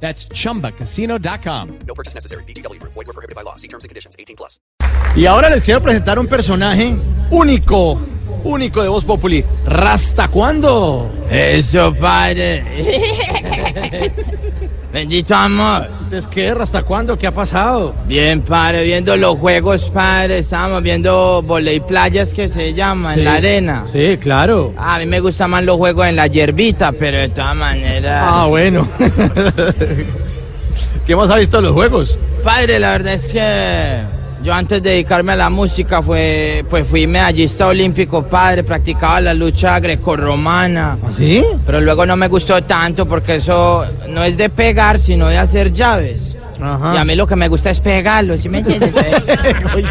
That's chumbacasino.com. No purchase necessary. BGW. Void were prohibited by law. See terms and conditions. 18 plus. Y ahora les quiero presentar un personaje único, único de Voz Populi. ¿Rasta cuándo? Eso, padre. Bendito amor. ¿Entonces qué? ¿Rasta cuándo? ¿Qué ha pasado? Bien, padre, viendo los juegos, padre. Estábamos viendo volei playas que se llama, en la arena. Sí, claro. A mí me gustan más los juegos en la hierbita, pero de todas maneras. Ah, bueno. ¿Qué más ha visto los juegos? Padre, la verdad es que yo antes de dedicarme a la música fue, pues fui medallista olímpico, padre, practicaba la lucha grecorromana. ¿Sí? Pero luego no me gustó tanto porque eso no es de pegar, sino de hacer llaves. Ajá. Y a mí lo que me gusta es pegarlo, ¿sí me entiendes?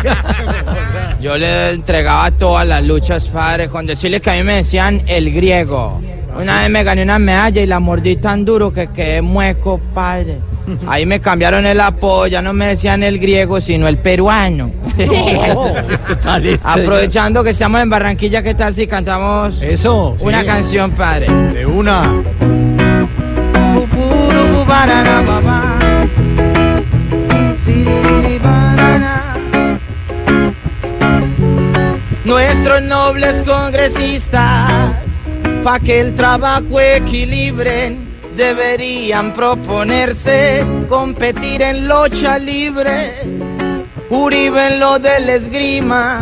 Yo le entregaba todas las luchas, padre, con decirle que a mí me decían el griego. Una vez me gané una medalla y la mordí tan duro que quedé mueco, padre. Ahí me cambiaron el apodo, ya no me decían el griego, sino el peruano. ¿Qué tal este? Aprovechando que estamos en Barranquilla, ¿qué tal si cantamos Eso. sí. una canción, padre? De una. Nuestros nobles congresistas, pa' que el trabajo equilibren, deberían proponerse competir en lucha libre. Uribe en lo del esgrima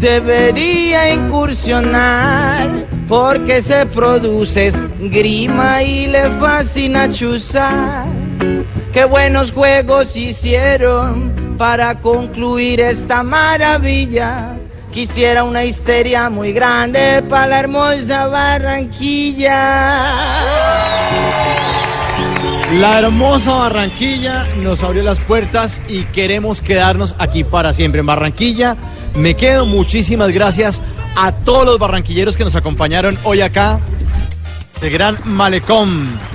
debería incursionar porque se produce esgrima y le fascina chuzar. Qué buenos juegos hicieron para concluir esta maravilla. Quisiera una histeria muy grande para la hermosa Barranquilla. La hermosa Barranquilla nos abrió las puertas y queremos quedarnos aquí para siempre en Barranquilla. Me quedo. Muchísimas gracias a todos los barranquilleros que nos acompañaron hoy acá. De Gran Malecón.